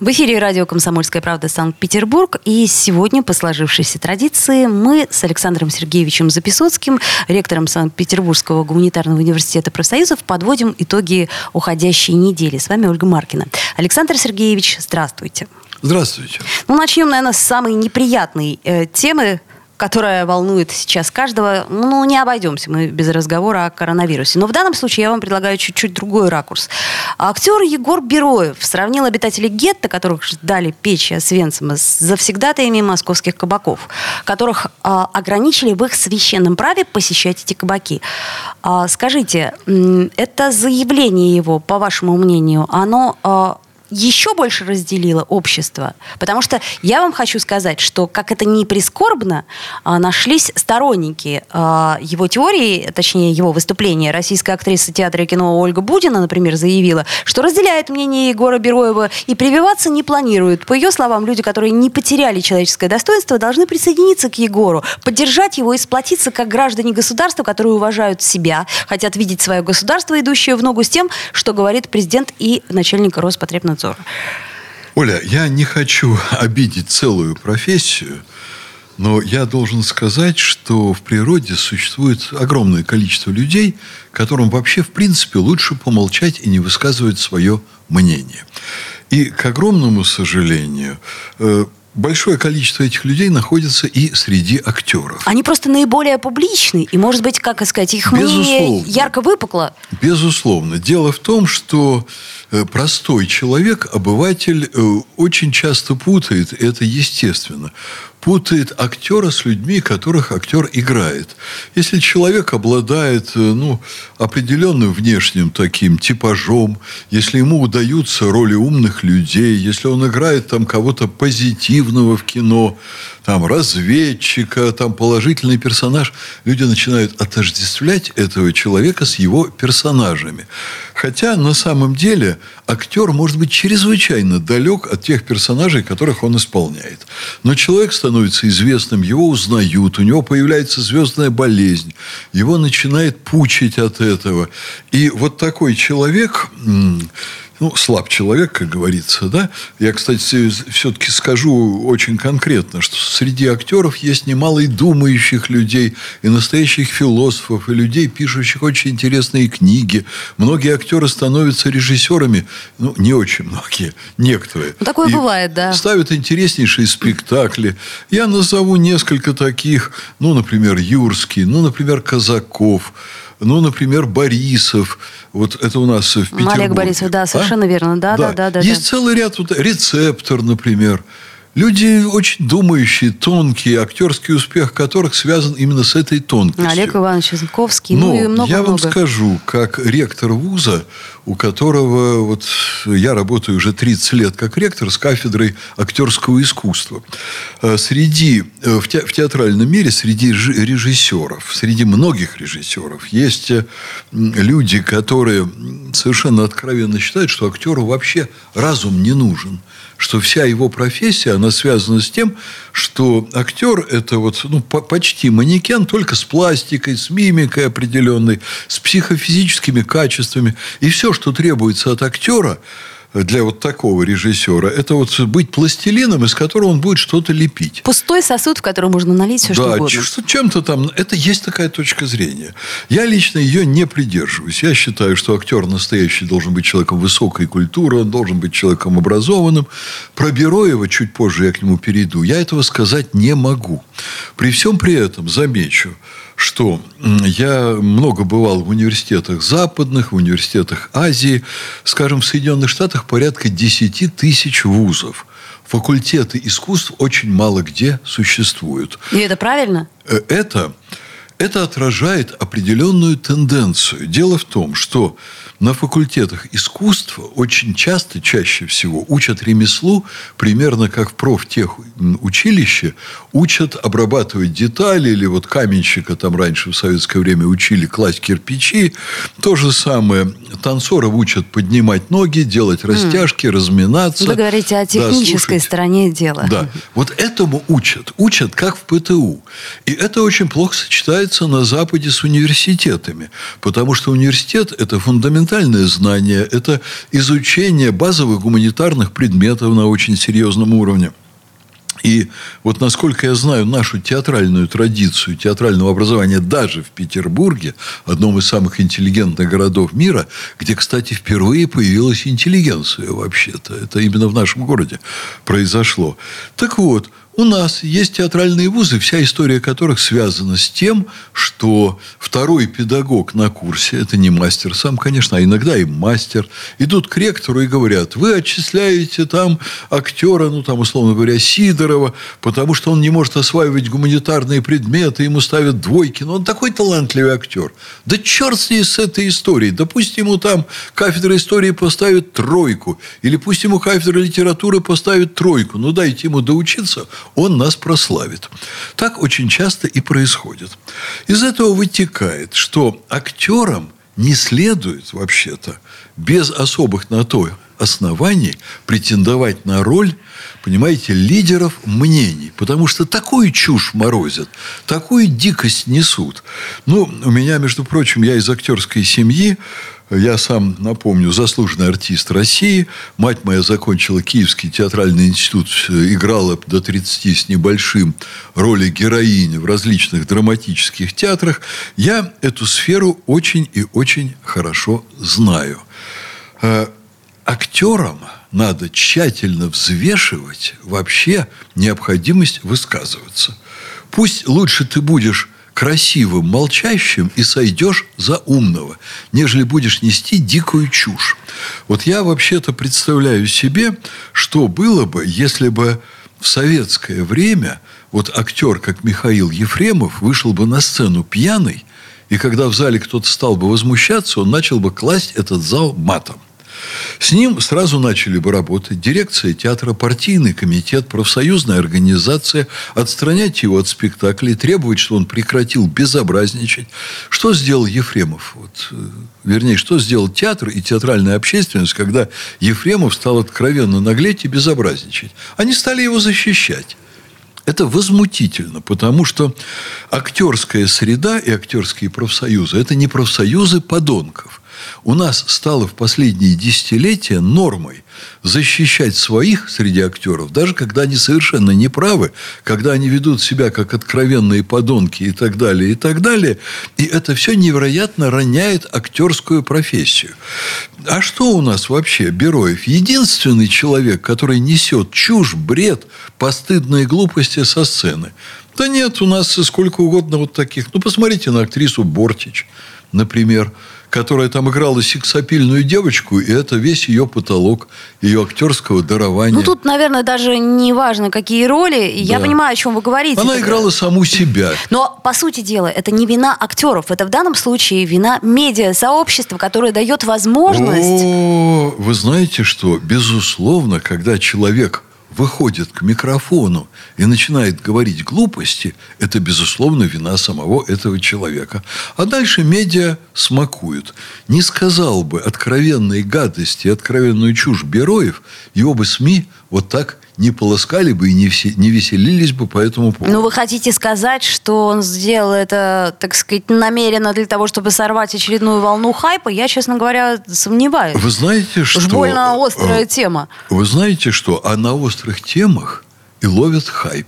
В эфире радио «Комсомольская правда» Санкт-Петербург. И сегодня, по сложившейся традиции, мы с Александром Сергеевичем Записоцким, ректором Санкт-Петербургского гуманитарного университета профсоюзов, подводим итоги уходящей недели. С вами Ольга Маркина. Александр Сергеевич, здравствуйте. Здравствуйте. Ну, начнем, наверное, с самой неприятной э, темы, которая волнует сейчас каждого, ну, не обойдемся мы без разговора о коронавирусе. Но в данном случае я вам предлагаю чуть-чуть другой ракурс. Актер Егор Бероев сравнил обитателей гетто, которых ждали печи Освенцима, с завсегдатаями московских кабаков, которых э, ограничили в их священном праве посещать эти кабаки. Э, скажите, это заявление его, по вашему мнению, оно... Э, еще больше разделило общество. Потому что я вам хочу сказать, что, как это не прискорбно, а, нашлись сторонники а, его теории, точнее, его выступления. Российская актриса театра и кино Ольга Будина, например, заявила, что разделяет мнение Егора Бероева и прививаться не планирует. По ее словам, люди, которые не потеряли человеческое достоинство, должны присоединиться к Егору, поддержать его и сплотиться как граждане государства, которые уважают себя, хотят видеть свое государство, идущее в ногу с тем, что говорит президент и начальник Роспотребнадзора надзора. Оля, я не хочу обидеть целую профессию, но я должен сказать, что в природе существует огромное количество людей, которым вообще, в принципе, лучше помолчать и не высказывать свое мнение. И, к огромному сожалению, э, большое количество этих людей находится и среди актеров. Они просто наиболее публичны, и, может быть, как сказать, их Безусловно. мнение ярко выпукло. Безусловно. Дело в том, что э, простой человек, обыватель, э, очень часто путает, это естественно, путает актера с людьми, которых актер играет. Если человек обладает э, ну, определенным внешним таким типажом, если ему удаются роли умных людей, если он играет там кого-то позитивного в кино, там разведчика, там положительный персонаж, люди начинают отождествлять этого человека с его персонажами. Хотя на самом деле актер может быть чрезвычайно далек от тех персонажей, которых он исполняет. Но человек становится известным, его узнают, у него появляется звездная болезнь, его начинает пучить от этого. И вот такой человек ну, слаб человек, как говорится, да. Я, кстати, все-таки скажу очень конкретно, что среди актеров есть немало и думающих людей, и настоящих философов, и людей, пишущих очень интересные книги. Многие актеры становятся режиссерами, ну, не очень многие, некоторые. Ну, такое и бывает, да. Ставят интереснейшие спектакли. Я назову несколько таких, ну, например, Юрский, ну, например, Казаков, ну, например, Борисов. Вот это у нас в Петербурге. Олег Борисов, да, совершенно а? верно. Да, да, да. да, Есть да. целый ряд, вот, рецептор, например. Люди очень думающие, тонкие, актерский успех которых связан именно с этой тонкостью. Олег Иванович Янковский, Но ну и много я вам скажу, как ректор вуза, у которого вот я работаю уже 30 лет как ректор с кафедрой актерского искусства. Э, среди, э, в, те, в театральном мире, среди режиссеров, среди многих режиссеров, есть э, люди, которые совершенно откровенно считают, что актеру вообще разум не нужен что вся его профессия, она связана с тем, что актер – это вот, ну, почти манекен, только с пластикой, с мимикой определенной, с психофизическими качествами. И все, что требуется от актера – для вот такого режиссера, это вот быть пластилином, из которого он будет что-то лепить. Пустой сосуд, в который можно налить все, да, что угодно. Да, чем-то там. Это есть такая точка зрения. Я лично ее не придерживаюсь. Я считаю, что актер настоящий должен быть человеком высокой культуры, он должен быть человеком образованным. Про Бероева чуть позже я к нему перейду. Я этого сказать не могу. При всем при этом замечу, что я много бывал в университетах западных, в университетах Азии. Скажем, в Соединенных Штатах порядка 10 тысяч вузов. Факультеты искусств очень мало где существуют. И это правильно? Э, это это отражает определенную тенденцию. Дело в том, что на факультетах искусства очень часто, чаще всего, учат ремеслу, примерно как в профтехучилище, учат обрабатывать детали, или вот каменщика там раньше в советское время учили класть кирпичи. То же самое танцоров учат поднимать ноги, делать растяжки, mm. разминаться. Вы говорите о технической да, стороне дела. Да. Вот этому учат. Учат, как в ПТУ. И это очень плохо сочетается на Западе с университетами. Потому что университет – это фундаментальное знание, это изучение базовых гуманитарных предметов на очень серьезном уровне. И вот насколько я знаю нашу театральную традицию театрального образования даже в Петербурге, одном из самых интеллигентных городов мира, где, кстати, впервые появилась интеллигенция вообще-то. Это именно в нашем городе произошло. Так вот, у нас есть театральные вузы, вся история которых связана с тем, что второй педагог на курсе, это не мастер сам, конечно, а иногда и мастер, идут к ректору и говорят, вы отчисляете там актера, ну, там, условно говоря, Сидорова, потому что он не может осваивать гуманитарные предметы, ему ставят двойки, но он такой талантливый актер. Да черт с ней с этой историей. Да пусть ему там кафедра истории поставит тройку, или пусть ему кафедра литературы поставит тройку, ну, дайте ему доучиться, он нас прославит. Так очень часто и происходит. Из этого вытекает, что актерам не следует вообще-то без особых на то оснований претендовать на роль, понимаете, лидеров мнений. Потому что такую чушь морозят, такую дикость несут. Ну, у меня, между прочим, я из актерской семьи, я сам, напомню, заслуженный артист России. Мать моя закончила Киевский театральный институт, играла до 30 с небольшим роли героини в различных драматических театрах. Я эту сферу очень и очень хорошо знаю. Актерам надо тщательно взвешивать вообще необходимость высказываться. Пусть лучше ты будешь красивым, молчащим и сойдешь за умного, нежели будешь нести дикую чушь. Вот я вообще-то представляю себе, что было бы, если бы в советское время вот актер, как Михаил Ефремов, вышел бы на сцену пьяный, и когда в зале кто-то стал бы возмущаться, он начал бы класть этот зал матом. С ним сразу начали бы работать дирекция театра, партийный комитет, профсоюзная организация, отстранять его от спектаклей, требовать, чтобы он прекратил безобразничать. Что сделал Ефремов? Вот, э, вернее, что сделал театр и театральная общественность, когда Ефремов стал откровенно наглеть и безобразничать? Они стали его защищать. Это возмутительно, потому что актерская среда и актерские профсоюзы – это не профсоюзы подонков у нас стало в последние десятилетия нормой защищать своих среди актеров, даже когда они совершенно неправы, когда они ведут себя как откровенные подонки и так далее, и так далее. И это все невероятно роняет актерскую профессию. А что у нас вообще, Бероев? Единственный человек, который несет чушь, бред, постыдные глупости со сцены. Да нет, у нас сколько угодно вот таких. Ну, посмотрите на актрису Бортич, например которая там играла сексапильную девочку, и это весь ее потолок, ее актерского дарования. Ну, тут, наверное, даже не важно, какие роли. Да. Я понимаю, о чем вы говорите. Она играла саму себя. Но, по сути дела, это не вина актеров. Это в данном случае вина медиа-сообщества, которое дает возможность... О, вы знаете что? Безусловно, когда человек выходит к микрофону и начинает говорить глупости, это, безусловно, вина самого этого человека. А дальше медиа смакуют. Не сказал бы откровенные гадости, откровенную чушь Бероев, его бы СМИ вот так не полоскали бы и не, все, не веселились бы по этому поводу. Ну, вы хотите сказать, что он сделал это, так сказать, намеренно для того, чтобы сорвать очередную волну хайпа? Я, честно говоря, сомневаюсь. Вы знаете, что... Уж больно острая э, тема. Вы знаете, что а на острых темах и ловят хайп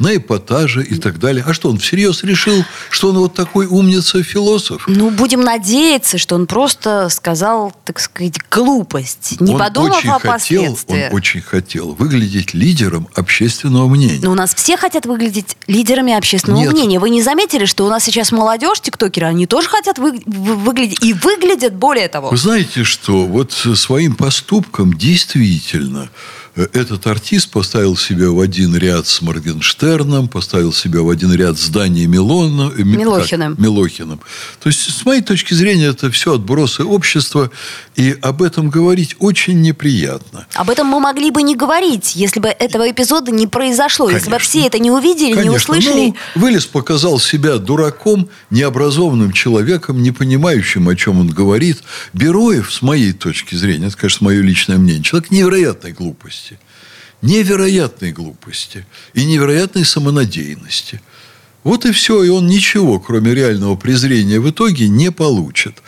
на эпатаже и так далее. А что, он всерьез решил, что он вот такой умница-философ? Ну, будем надеяться, что он просто сказал, так сказать, глупость, не он подумав очень о хотел, Он очень хотел выглядеть лидером общественного мнения. Но у нас все хотят выглядеть лидерами общественного Нет. мнения. Вы не заметили, что у нас сейчас молодежь, тиктокеры, они тоже хотят вы, выглядеть и выглядят более того? Вы знаете, что вот своим поступком действительно этот артист поставил себя в один ряд с Моргенштерном, поставил себя в один ряд с Данией Милона, э, Милохиным. Как? Милохиным. То есть, с моей точки зрения, это все отбросы общества, и об этом говорить очень неприятно. Об этом мы могли бы не говорить, если бы этого эпизода не произошло, Конечно. если бы все это не увидели, Конечно. не услышали. Ну, Вылез показал себя дураком, необразованным человеком, не понимающим, о чем он говорит. Бероев, с моей точки зрения, это, конечно, мое личное мнение, человек невероятной глупости – невероятной глупости и невероятной самонадеянности. Вот и все, и он ничего, кроме реального презрения, в итоге не получит.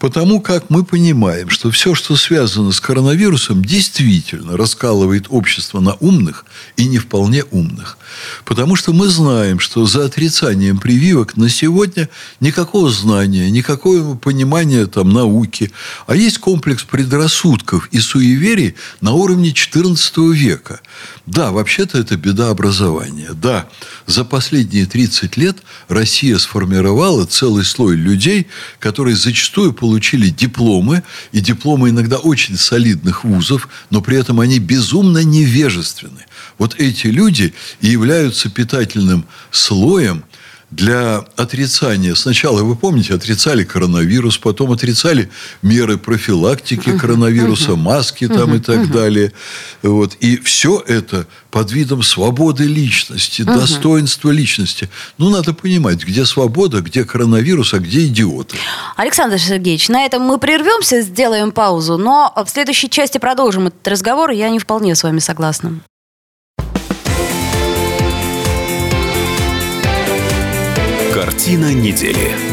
Потому как мы понимаем, что все, что связано с коронавирусом, действительно раскалывает общество на умных и не вполне умных. Потому что мы знаем, что за отрицанием прививок на сегодня никакого знания, никакого понимания там, науки, а есть комплекс предрассудков и суеверий на уровне XIV века. Да, вообще-то это беда образования. Да, за последние 30 лет Россия сформировала целый слой людей, которые зачастую получили дипломы, и дипломы иногда очень солидных вузов, но при этом они безумно невежественны. Вот эти люди и являются питательным слоем для отрицания. Сначала, вы помните, отрицали коронавирус, потом отрицали меры профилактики коронавируса, маски там и так далее. Вот. И все это под видом свободы личности, достоинства личности. Ну, надо понимать, где свобода, где коронавирус, а где идиоты. Александр Сергеевич, на этом мы прервемся, сделаем паузу, но в следующей части продолжим этот разговор. Я не вполне с вами согласна. Картина недели.